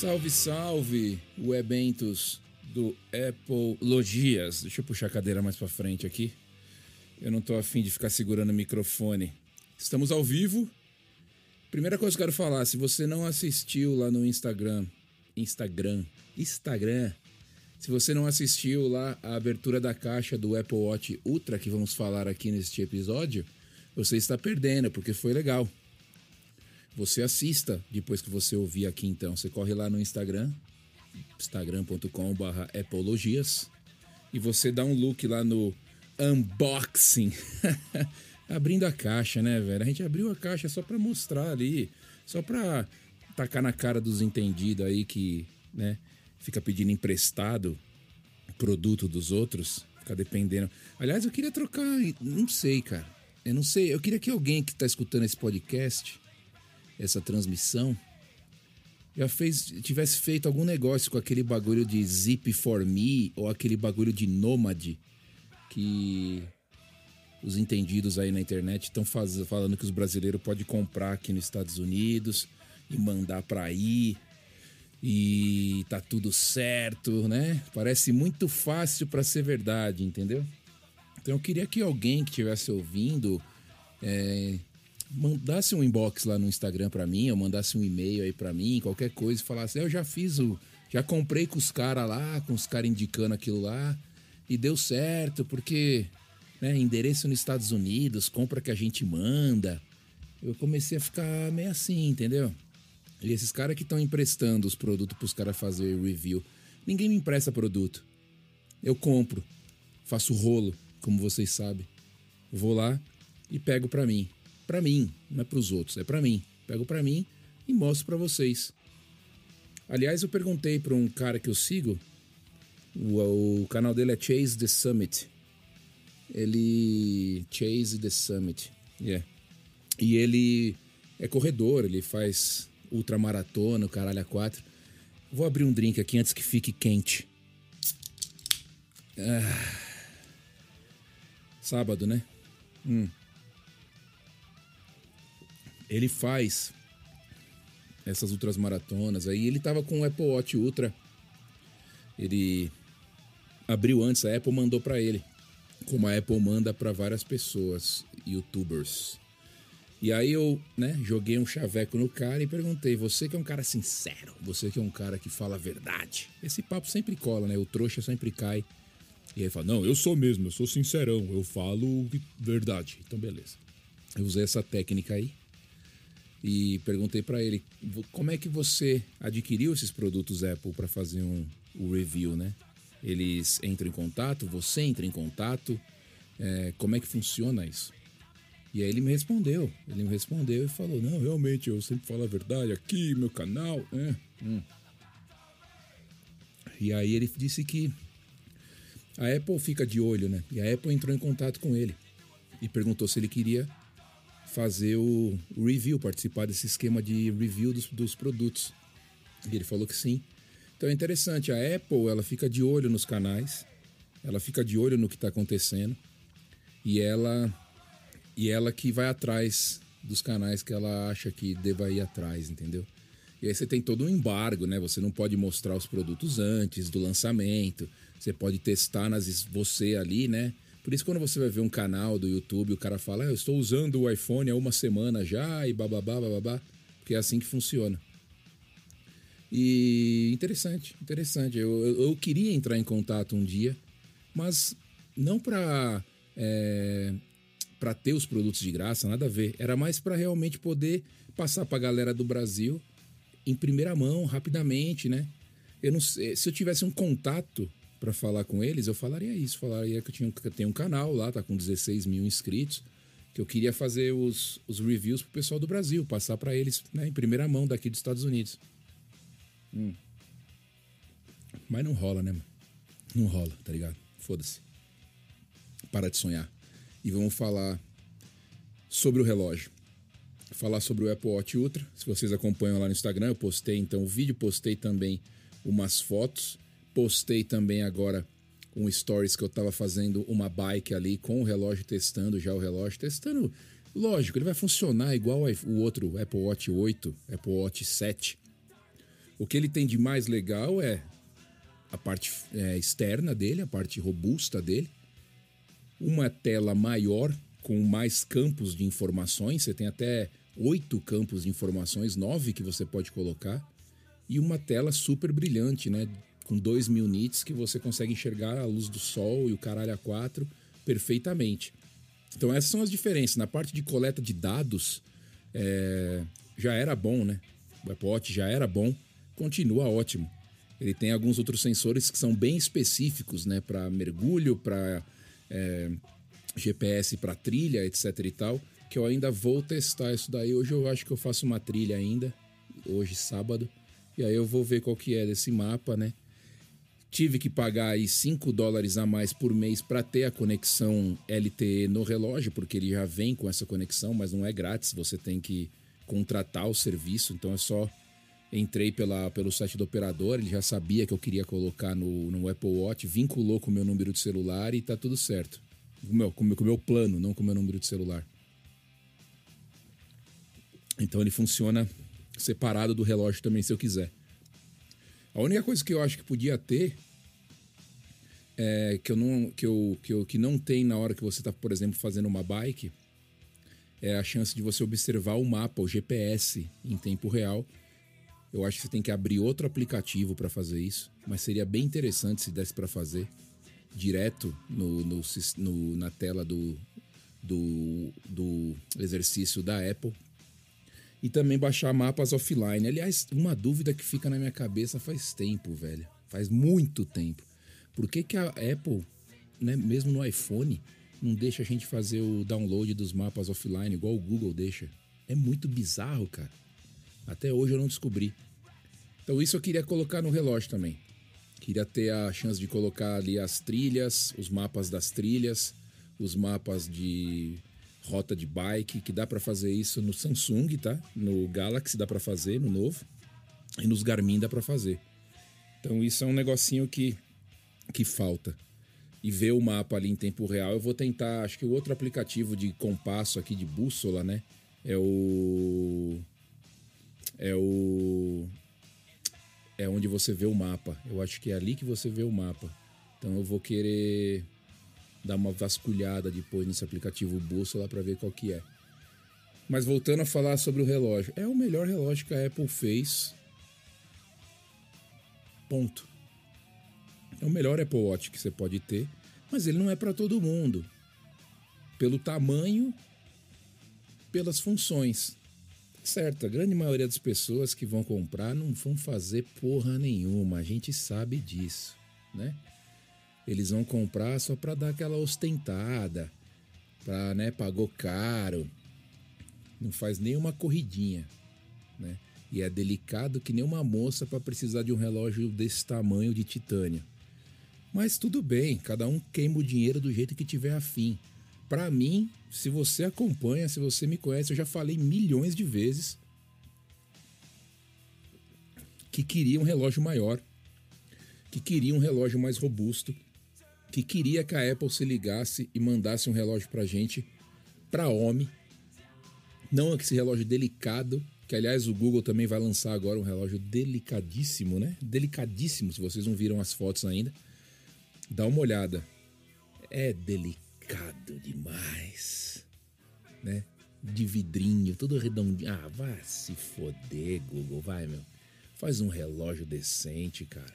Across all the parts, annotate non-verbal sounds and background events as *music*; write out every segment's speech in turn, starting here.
Salve, salve, webentos do Apple Logias. Deixa eu puxar a cadeira mais para frente aqui. Eu não tô afim de ficar segurando o microfone. Estamos ao vivo. Primeira coisa que eu quero falar, se você não assistiu lá no Instagram, Instagram, Instagram, se você não assistiu lá a abertura da caixa do Apple Watch Ultra que vamos falar aqui neste episódio, você está perdendo, porque foi legal. Você assista depois que você ouvir aqui então. Você corre lá no Instagram, instagram.com.br apologias e você dá um look lá no unboxing. *laughs* Abrindo a caixa, né, velho? A gente abriu a caixa só pra mostrar ali, só pra tacar na cara dos entendidos aí que, né, fica pedindo emprestado produto dos outros, fica dependendo. Aliás, eu queria trocar, não sei, cara. Eu não sei, eu queria que alguém que tá escutando esse podcast, essa transmissão, já fez, tivesse feito algum negócio com aquele bagulho de Zip for Me ou aquele bagulho de Nomad que os entendidos aí na internet estão falando que os brasileiros podem comprar aqui nos Estados Unidos e mandar para aí e tá tudo certo, né? Parece muito fácil para ser verdade, entendeu? Então eu queria que alguém que estivesse ouvindo é, mandasse um inbox lá no Instagram para mim, ou mandasse um e-mail aí para mim, qualquer coisa, e falasse: eu já fiz o, já comprei com os caras lá, com os caras indicando aquilo lá e deu certo porque né, endereço nos Estados Unidos, compra que a gente manda. Eu comecei a ficar meio assim, entendeu? E esses caras que estão emprestando os produtos para os caras fazer review, ninguém me empresta produto. Eu compro, faço rolo, como vocês sabem. Vou lá e pego para mim. Para mim, não é para os outros, é para mim. Pego para mim e mostro para vocês. Aliás, eu perguntei para um cara que eu sigo, o, o canal dele é Chase the Summit ele Chase the Summit, yeah. E ele é corredor, ele faz ultramaratona, caralho a quatro. Vou abrir um drink aqui antes que fique quente. Ah. Sábado, né? Hum. Ele faz essas ultras maratonas aí. Ele tava com o Apple Watch Ultra. Ele abriu antes, a Apple mandou para ele como a Apple manda para várias pessoas, youtubers. E aí eu, né, joguei um chaveco no cara e perguntei: "Você que é um cara sincero, você que é um cara que fala a verdade". Esse papo sempre cola, né? O trouxa sempre cai. E aí fala: "Não, eu sou mesmo, eu sou sincerão, eu falo verdade". Então beleza. Eu usei essa técnica aí e perguntei para ele: "Como é que você adquiriu esses produtos Apple para fazer um, um review, né?" Eles entram em contato, você entra em contato. É, como é que funciona isso? E aí ele me respondeu. Ele me respondeu e falou: Não, realmente, eu sempre falo a verdade aqui, meu canal. É, hum. E aí ele disse que a Apple fica de olho, né? E a Apple entrou em contato com ele e perguntou se ele queria fazer o review, participar desse esquema de review dos, dos produtos. E ele falou que sim. Então é interessante, a Apple ela fica de olho nos canais, ela fica de olho no que está acontecendo e ela e ela que vai atrás dos canais que ela acha que deva ir atrás, entendeu? E aí você tem todo um embargo, né? Você não pode mostrar os produtos antes do lançamento. Você pode testar nas você ali, né? Por isso quando você vai ver um canal do YouTube, o cara fala: ah, "Eu estou usando o iPhone há uma semana já" e bababá, bababá, porque é assim que funciona. E interessante, interessante. Eu, eu, eu queria entrar em contato um dia, mas não para é, para ter os produtos de graça, nada a ver. Era mais para realmente poder passar para a galera do Brasil em primeira mão, rapidamente, né? Eu não sei, se eu tivesse um contato para falar com eles, eu falaria isso. Falaria que eu, tinha, que eu tenho um canal lá, tá com 16 mil inscritos, que eu queria fazer os, os reviews pro pessoal do Brasil, passar para eles né, em primeira mão daqui dos Estados Unidos. Hum. Mas não rola, né, mano? Não rola, tá ligado? Foda-se. Para de sonhar. E vamos falar sobre o relógio. Falar sobre o Apple Watch Ultra. Se vocês acompanham lá no Instagram, eu postei então o vídeo, postei também umas fotos. Postei também agora um stories que eu tava fazendo uma bike ali com o relógio testando já o relógio, testando. Lógico, ele vai funcionar igual o outro Apple Watch 8, Apple Watch 7 O que ele tem de mais legal é a parte é, externa dele, a parte robusta dele, uma tela maior com mais campos de informações, você tem até oito campos de informações, nove que você pode colocar, e uma tela super brilhante, né? Com 2 mil nits que você consegue enxergar a luz do sol e o caralho a quatro perfeitamente. Então essas são as diferenças. Na parte de coleta de dados, é, já era bom, né? O Apple Watch já era bom, continua ótimo. Ele tem alguns outros sensores que são bem específicos, né? Para mergulho, para é, GPS, para trilha, etc e tal. Que eu ainda vou testar isso daí. Hoje eu acho que eu faço uma trilha ainda, hoje sábado. E aí eu vou ver qual que é desse mapa, né? Tive que pagar aí 5 dólares a mais por mês para ter a conexão LTE no relógio, porque ele já vem com essa conexão, mas não é grátis, você tem que contratar o serviço, então é só entrei pela, pelo site do operador, ele já sabia que eu queria colocar no, no Apple Watch, vinculou com o meu número de celular e tá tudo certo. Com o meu, com o meu plano, não com o meu número de celular. Então ele funciona separado do relógio também, se eu quiser. A única coisa que eu acho que podia ter é, que eu não que eu, que eu que não tem na hora que você está, por exemplo, fazendo uma bike, é a chance de você observar o mapa, o GPS em tempo real. Eu acho que você tem que abrir outro aplicativo para fazer isso, mas seria bem interessante se desse para fazer direto no, no, no, na tela do, do, do exercício da Apple e também baixar mapas offline. Aliás, uma dúvida que fica na minha cabeça faz tempo, velho. Faz muito tempo. Por que, que a Apple, né, mesmo no iPhone, não deixa a gente fazer o download dos mapas offline igual o Google deixa? É muito bizarro, cara. Até hoje eu não descobri. Então isso eu queria colocar no relógio também. Queria ter a chance de colocar ali as trilhas, os mapas das trilhas, os mapas de rota de bike, que dá para fazer isso no Samsung, tá? No Galaxy dá para fazer, no novo. E nos Garmin dá para fazer. Então isso é um negocinho que, que falta. E ver o mapa ali em tempo real, eu vou tentar, acho que o outro aplicativo de compasso aqui de bússola, né? É o é o é onde você vê o mapa. Eu acho que é ali que você vê o mapa. Então eu vou querer dar uma vasculhada depois nesse aplicativo Bússola para ver qual que é. Mas voltando a falar sobre o relógio, é o melhor relógio que a Apple fez. Ponto. É o melhor Apple Watch que você pode ter, mas ele não é para todo mundo. Pelo tamanho, pelas funções. Certo, a grande maioria das pessoas que vão comprar não vão fazer porra nenhuma, a gente sabe disso, né? Eles vão comprar só para dar aquela ostentada, para, né, pagou caro, não faz nenhuma corridinha, né? E é delicado que nem uma moça para precisar de um relógio desse tamanho de titânio. Mas tudo bem, cada um queima o dinheiro do jeito que tiver afim. Para mim, se você acompanha, se você me conhece, eu já falei milhões de vezes que queria um relógio maior, que queria um relógio mais robusto, que queria que a Apple se ligasse e mandasse um relógio pra gente, pra homem. Não esse relógio delicado, que aliás o Google também vai lançar agora um relógio delicadíssimo, né? Delicadíssimo, se vocês não viram as fotos ainda. Dá uma olhada. É delicado demais, né? De vidrinho, todo redondinho. Ah, vai se foder, Google, vai, meu. Faz um relógio decente, cara.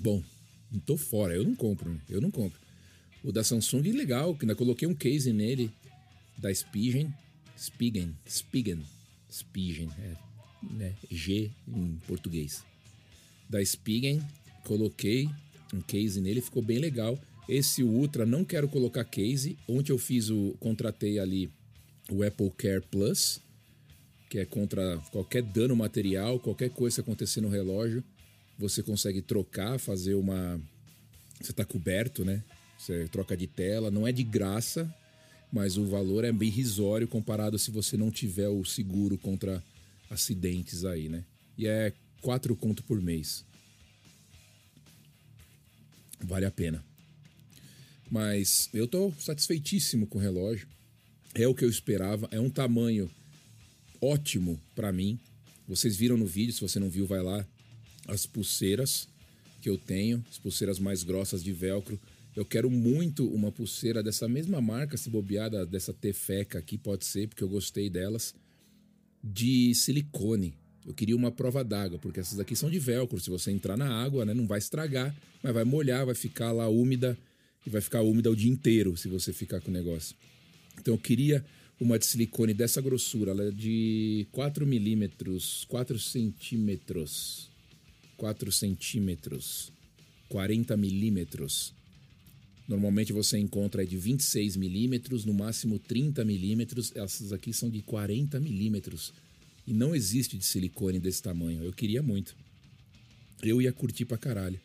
Bom, tô fora, eu não compro, eu não compro. O da Samsung legal, que ainda coloquei um case nele da Spigen, Spigen, Spigen, Spigen, é, né? G em português. Da Spigen, coloquei um case nele, ficou bem legal. Esse Ultra não quero colocar case. Ontem eu fiz o contratei ali o Apple Care Plus, que é contra qualquer dano material, qualquer coisa acontecer no relógio você consegue trocar, fazer uma. Você está coberto, né? Você troca de tela, não é de graça, mas o valor é bem risório comparado se você não tiver o seguro contra acidentes aí, né? E é 4 conto por mês. Vale a pena. Mas eu tô satisfeitíssimo com o relógio. É o que eu esperava, é um tamanho ótimo para mim. Vocês viram no vídeo, se você não viu, vai lá as pulseiras que eu tenho, as pulseiras mais grossas de velcro. Eu quero muito uma pulseira dessa mesma marca, se bobeada, dessa Tefeca aqui, pode ser, porque eu gostei delas, de silicone. Eu queria uma prova d'água, porque essas aqui são de velcro. Se você entrar na água, né, não vai estragar, mas vai molhar, vai ficar lá úmida e vai ficar úmida o dia inteiro se você ficar com o negócio. Então eu queria uma de silicone dessa grossura, ela é de 4 milímetros, 4 centímetros, 4 centímetros, 40 milímetros. Normalmente você encontra de 26 milímetros, no máximo 30 milímetros. Essas aqui são de 40 milímetros. E não existe de silicone desse tamanho. Eu queria muito. Eu ia curtir pra caralho.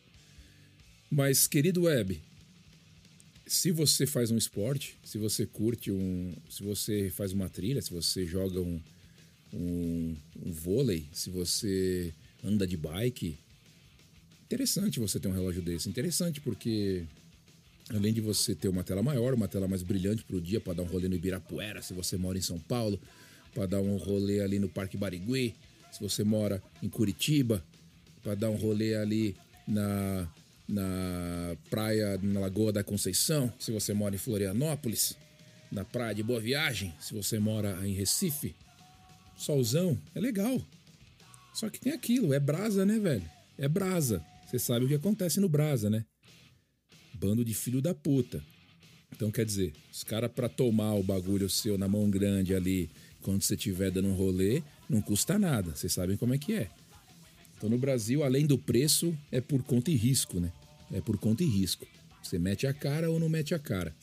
Mas, querido Web, se você faz um esporte, se você curte um. Se você faz uma trilha, se você joga um, um, um vôlei, se você anda de bike, interessante você ter um relógio desse. Interessante porque além de você ter uma tela maior, uma tela mais brilhante para o dia, para dar um rolê no Ibirapuera, se você mora em São Paulo, para dar um rolê ali no Parque Barigui, se você mora em Curitiba, para dar um rolê ali na, na praia, na Lagoa da Conceição, se você mora em Florianópolis, na praia de Boa Viagem, se você mora em Recife, solzão, é legal. Só que tem aquilo, é brasa, né, velho? É brasa. Você sabe o que acontece no brasa, né? Bando de filho da puta. Então, quer dizer, os caras pra tomar o bagulho seu na mão grande ali quando você estiver dando um rolê, não custa nada. Vocês sabem como é que é. Então no Brasil, além do preço, é por conta e risco, né? É por conta e risco. Você mete a cara ou não mete a cara.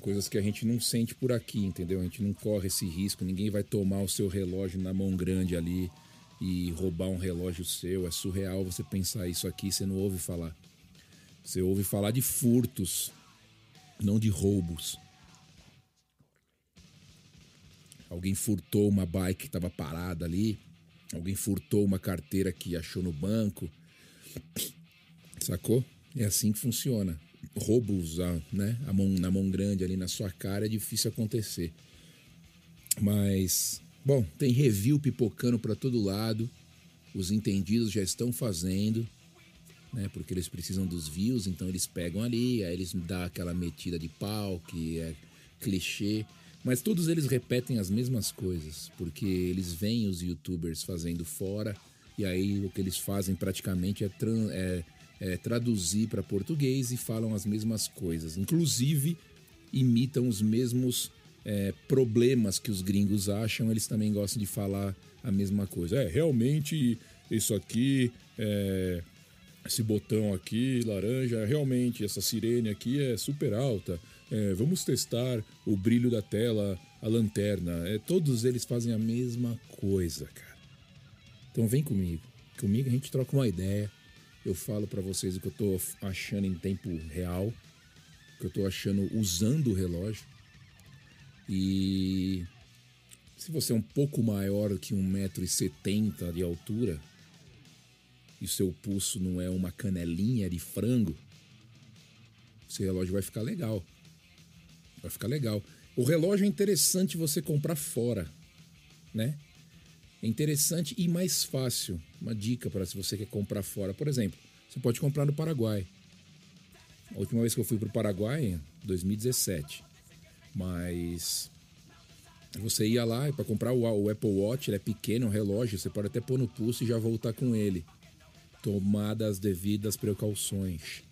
Coisas que a gente não sente por aqui, entendeu? A gente não corre esse risco, ninguém vai tomar o seu relógio na mão grande ali e roubar um relógio seu. É surreal você pensar isso aqui, você não ouve falar. Você ouve falar de furtos, não de roubos. Alguém furtou uma bike que estava parada ali. Alguém furtou uma carteira que achou no banco. Sacou? É assim que funciona. Roubos né? a mão, na mão grande ali na sua cara é difícil acontecer. Mas, bom, tem review pipocando para todo lado. Os entendidos já estão fazendo, né? Porque eles precisam dos views, então eles pegam ali, aí eles dão aquela metida de pau que é clichê. Mas todos eles repetem as mesmas coisas, porque eles veem os youtubers fazendo fora, e aí o que eles fazem praticamente é, é, é traduzir para português e falam as mesmas coisas. Inclusive, imitam os mesmos é, problemas que os gringos acham, eles também gostam de falar a mesma coisa. É, realmente, isso aqui, é, esse botão aqui, laranja, realmente, essa sirene aqui é super alta é, vamos testar o brilho da tela, a lanterna. É, todos eles fazem a mesma coisa, cara. Então vem comigo. Comigo a gente troca uma ideia. Eu falo para vocês o que eu tô achando em tempo real, o que eu tô achando usando o relógio. E se você é um pouco maior que 1,70m de altura e o seu pulso não é uma canelinha de frango, seu relógio vai ficar legal. Vai ficar legal. O relógio é interessante você comprar fora, né? É interessante e mais fácil. Uma dica para se você quer comprar fora. Por exemplo, você pode comprar no Paraguai. A última vez que eu fui para o Paraguai, 2017. Mas você ia lá para comprar o, Apple Watch, ele é pequeno, é um relógio, você pode até pôr no pulso e já voltar com ele. Tomada as devidas precauções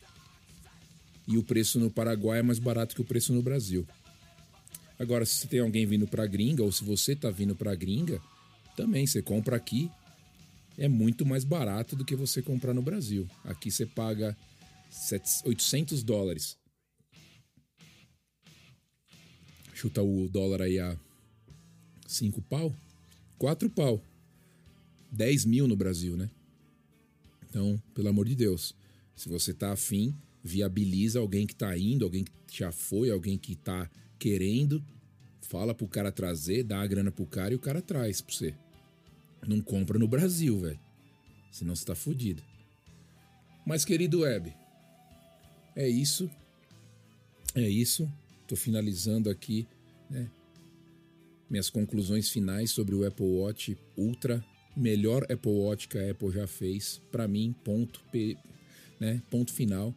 e o preço no Paraguai é mais barato que o preço no Brasil. Agora, se tem alguém vindo para gringa ou se você está vindo para gringa, também você compra aqui é muito mais barato do que você comprar no Brasil. Aqui você paga 800 dólares. Chuta o dólar aí a 5 pau? 4 pau. 10 mil no Brasil, né? Então, pelo amor de Deus, se você tá afim, viabiliza alguém que está indo, alguém que já foi, alguém que está querendo, fala pro cara trazer, dá a grana pro cara e o cara traz pra você. Não compra no Brasil, velho. Senão você tá fudido. Mas, querido Web, é isso. É isso. Tô finalizando aqui, né? Minhas conclusões finais sobre o Apple Watch Ultra melhor Apple Watch que a Apple já fez, para mim, ponto, né, ponto final.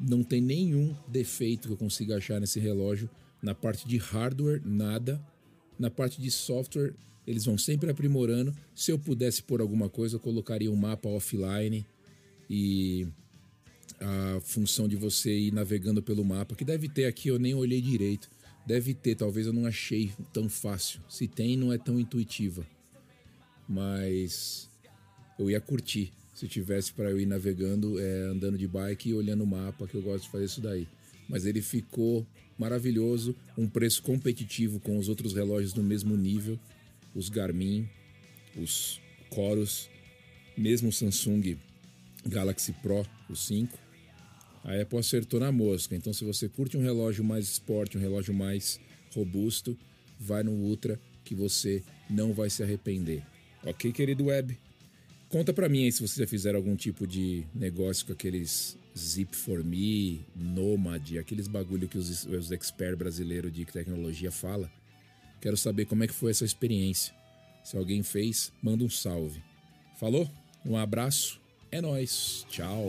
Não tem nenhum defeito que eu consiga achar nesse relógio. Na parte de hardware, nada. Na parte de software, eles vão sempre aprimorando. Se eu pudesse pôr alguma coisa, eu colocaria um mapa offline e a função de você ir navegando pelo mapa, que deve ter aqui, eu nem olhei direito. Deve ter, talvez eu não achei tão fácil. Se tem, não é tão intuitiva. Mas eu ia curtir se tivesse para eu ir navegando, é, andando de bike e olhando o mapa, que eu gosto de fazer isso daí. Mas ele ficou maravilhoso, um preço competitivo com os outros relógios no mesmo nível, os Garmin, os Coros, mesmo o Samsung Galaxy Pro, o 5. A Apple acertou na mosca. Então, se você curte um relógio mais esporte, um relógio mais robusto, vai no Ultra que você não vai se arrepender. Ok, querido web? Conta pra mim aí se vocês já fizeram algum tipo de negócio com aqueles Zip for Me, Nomad, aqueles bagulho que os, os experts brasileiros de tecnologia fala. Quero saber como é que foi essa experiência. Se alguém fez, manda um salve. Falou? Um abraço. É nós. Tchau.